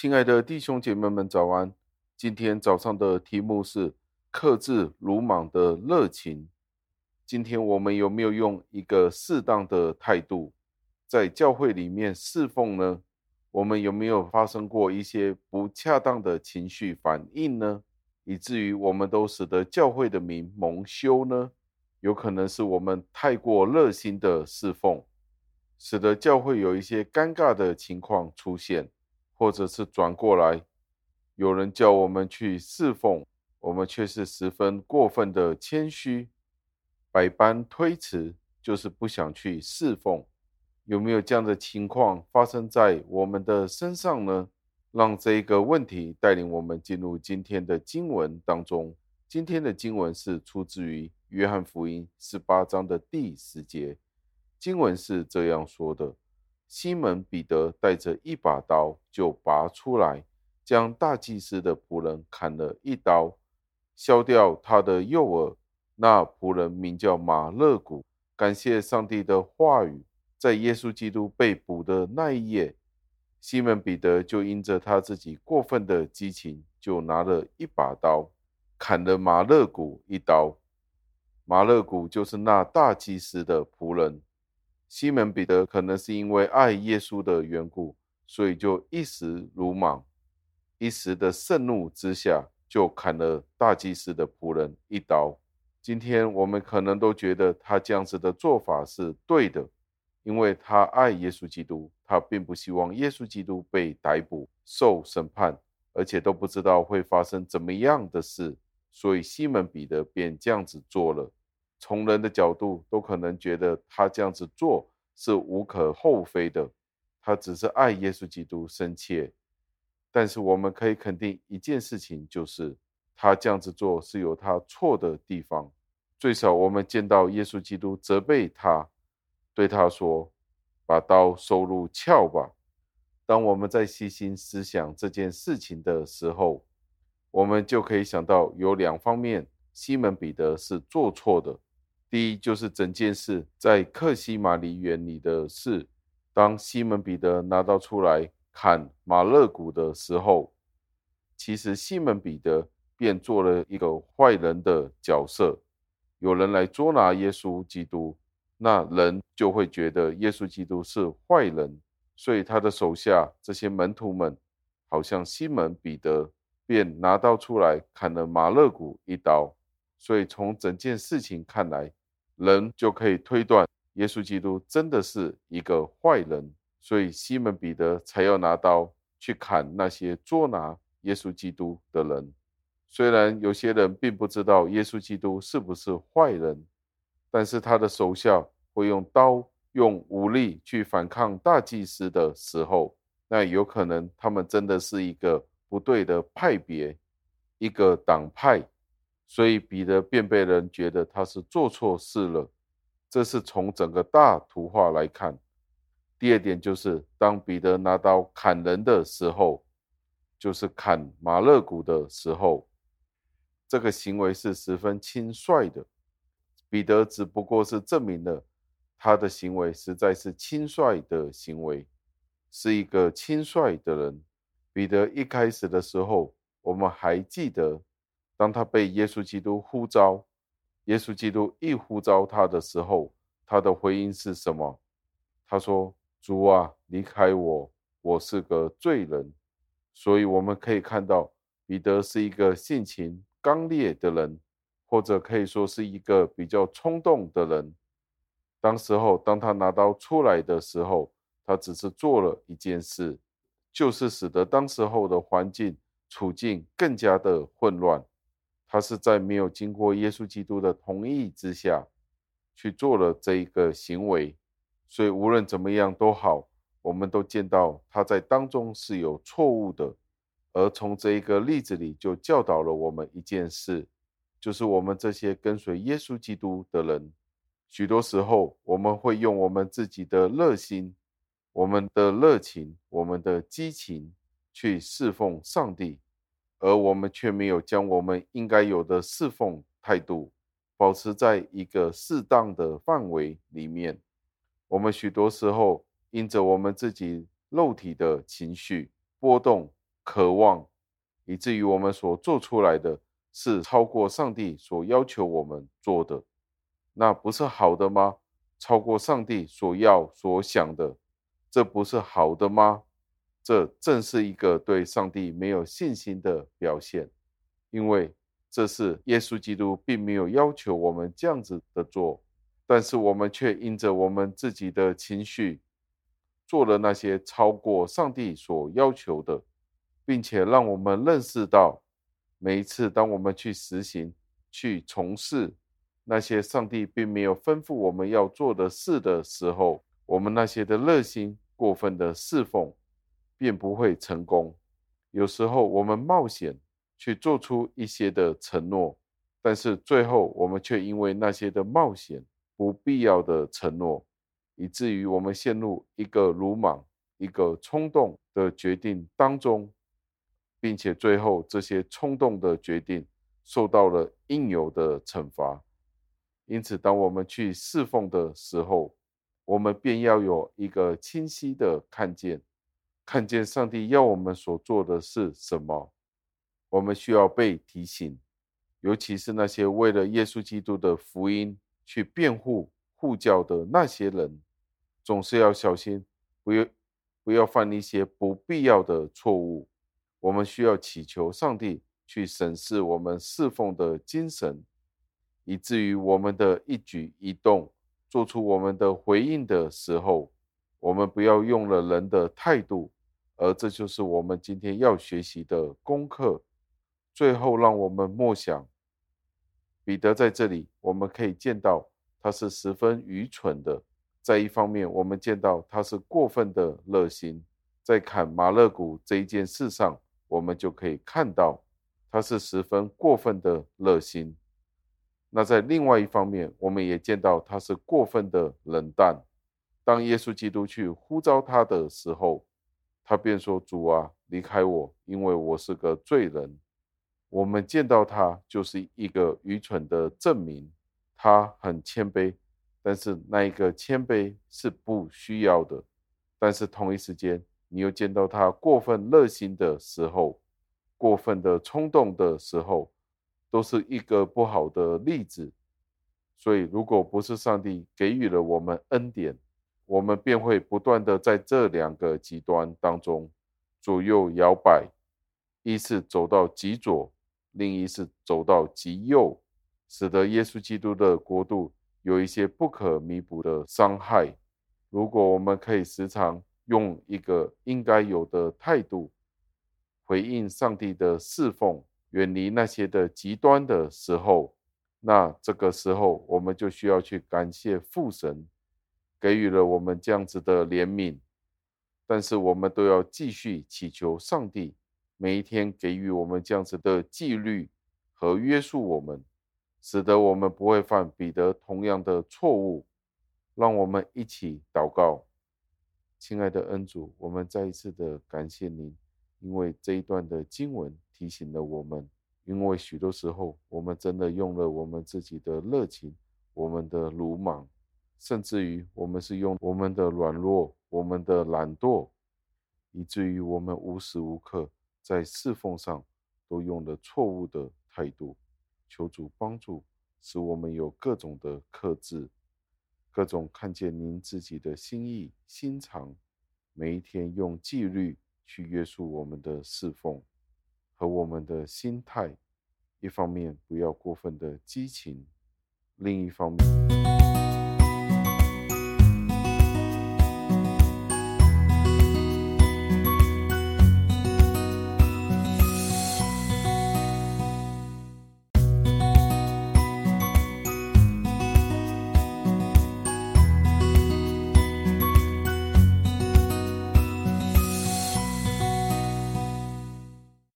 亲爱的弟兄姐妹们，早安！今天早上的题目是克制鲁莽的热情。今天我们有没有用一个适当的态度在教会里面侍奉呢？我们有没有发生过一些不恰当的情绪反应呢？以至于我们都使得教会的名蒙羞呢？有可能是我们太过热心的侍奉，使得教会有一些尴尬的情况出现。或者是转过来，有人叫我们去侍奉，我们却是十分过分的谦虚，百般推辞，就是不想去侍奉。有没有这样的情况发生在我们的身上呢？让这一个问题带领我们进入今天的经文当中。今天的经文是出自于约翰福音十八章的第十节，经文是这样说的。西门彼得带着一把刀，就拔出来，将大祭司的仆人砍了一刀，削掉他的右耳。那仆人名叫马勒古。感谢上帝的话语，在耶稣基督被捕的那一夜，西门彼得就因着他自己过分的激情，就拿了一把刀，砍了马勒古一刀。马勒古就是那大祭司的仆人。西门彼得可能是因为爱耶稣的缘故，所以就一时鲁莽，一时的盛怒之下，就砍了大祭司的仆人一刀。今天我们可能都觉得他这样子的做法是对的，因为他爱耶稣基督，他并不希望耶稣基督被逮捕受审判，而且都不知道会发生怎么样的事，所以西门彼得便这样子做了。从人的角度，都可能觉得他这样子做是无可厚非的，他只是爱耶稣基督深切。但是我们可以肯定一件事情，就是他这样子做是有他错的地方。最少我们见到耶稣基督责备他，对他说：“把刀收入鞘吧。”当我们在细心思想这件事情的时候，我们就可以想到有两方面，西门彼得是做错的。第一就是整件事在克西马尼园里的事，当西门彼得拿刀出来砍马勒古的时候，其实西门彼得便做了一个坏人的角色。有人来捉拿耶稣基督，那人就会觉得耶稣基督是坏人，所以他的手下这些门徒们，好像西门彼得便拿刀出来砍了马勒古一刀。所以从整件事情看来，人就可以推断，耶稣基督真的是一个坏人，所以西门彼得才要拿刀去砍那些捉拿耶稣基督的人。虽然有些人并不知道耶稣基督是不是坏人，但是他的手下会用刀、用武力去反抗大祭司的时候，那有可能他们真的是一个不对的派别，一个党派。所以彼得便被人觉得他是做错事了，这是从整个大图画来看。第二点就是，当彼得拿刀砍人的时候，就是砍马勒古的时候，这个行为是十分轻率的。彼得只不过是证明了他的行为实在是轻率的行为，是一个轻率的人。彼得一开始的时候，我们还记得。当他被耶稣基督呼召，耶稣基督一呼召他的时候，他的回应是什么？他说：“主啊，离开我，我是个罪人。”所以我们可以看到，彼得是一个性情刚烈的人，或者可以说是一个比较冲动的人。当时候，当他拿刀出来的时候，他只是做了一件事，就是使得当时候的环境处境更加的混乱。他是在没有经过耶稣基督的同意之下去做了这一个行为，所以无论怎么样都好，我们都见到他在当中是有错误的。而从这一个例子里，就教导了我们一件事，就是我们这些跟随耶稣基督的人，许多时候我们会用我们自己的热心、我们的热情、我们的激情去侍奉上帝。而我们却没有将我们应该有的侍奉态度保持在一个适当的范围里面。我们许多时候因着我们自己肉体的情绪波动，渴望，以至于我们所做出来的是超过上帝所要求我们做的，那不是好的吗？超过上帝所要所想的，这不是好的吗？这正是一个对上帝没有信心的表现，因为这是耶稣基督并没有要求我们这样子的做，但是我们却因着我们自己的情绪，做了那些超过上帝所要求的，并且让我们认识到，每一次当我们去实行、去从事那些上帝并没有吩咐我们要做的事的时候，我们那些的热心、过分的侍奉。便不会成功。有时候我们冒险去做出一些的承诺，但是最后我们却因为那些的冒险、不必要的承诺，以至于我们陷入一个鲁莽、一个冲动的决定当中，并且最后这些冲动的决定受到了应有的惩罚。因此，当我们去侍奉的时候，我们便要有一个清晰的看见。看见上帝要我们所做的是什么，我们需要被提醒，尤其是那些为了耶稣基督的福音去辩护、护教的那些人，总是要小心，不要不要犯一些不必要的错误。我们需要祈求上帝去审视我们侍奉的精神，以至于我们的一举一动，做出我们的回应的时候，我们不要用了人的态度。而这就是我们今天要学习的功课。最后，让我们默想，彼得在这里，我们可以见到他是十分愚蠢的。在一方面，我们见到他是过分的热心，在砍马勒谷这一件事上，我们就可以看到他是十分过分的热心。那在另外一方面，我们也见到他是过分的冷淡。当耶稣基督去呼召他的时候，他便说：“主啊，离开我，因为我是个罪人。”我们见到他就是一个愚蠢的证明。他很谦卑，但是那一个谦卑是不需要的。但是同一时间，你又见到他过分热心的时候，过分的冲动的时候，都是一个不好的例子。所以，如果不是上帝给予了我们恩典，我们便会不断的在这两个极端当中左右摇摆，一是走到极左，另一是走到极右，使得耶稣基督的国度有一些不可弥补的伤害。如果我们可以时常用一个应该有的态度回应上帝的侍奉，远离那些的极端的时候，那这个时候我们就需要去感谢父神。给予了我们这样子的怜悯，但是我们都要继续祈求上帝每一天给予我们这样子的纪律和约束我们，使得我们不会犯彼得同样的错误。让我们一起祷告，亲爱的恩主，我们再一次的感谢您，因为这一段的经文提醒了我们，因为许多时候我们真的用了我们自己的热情，我们的鲁莽。甚至于，我们是用我们的软弱、我们的懒惰，以至于我们无时无刻在侍奉上都用了错误的态度。求主帮助，使我们有各种的克制，各种看见您自己的心意心肠，每一天用纪律去约束我们的侍奉和我们的心态。一方面不要过分的激情，另一方面。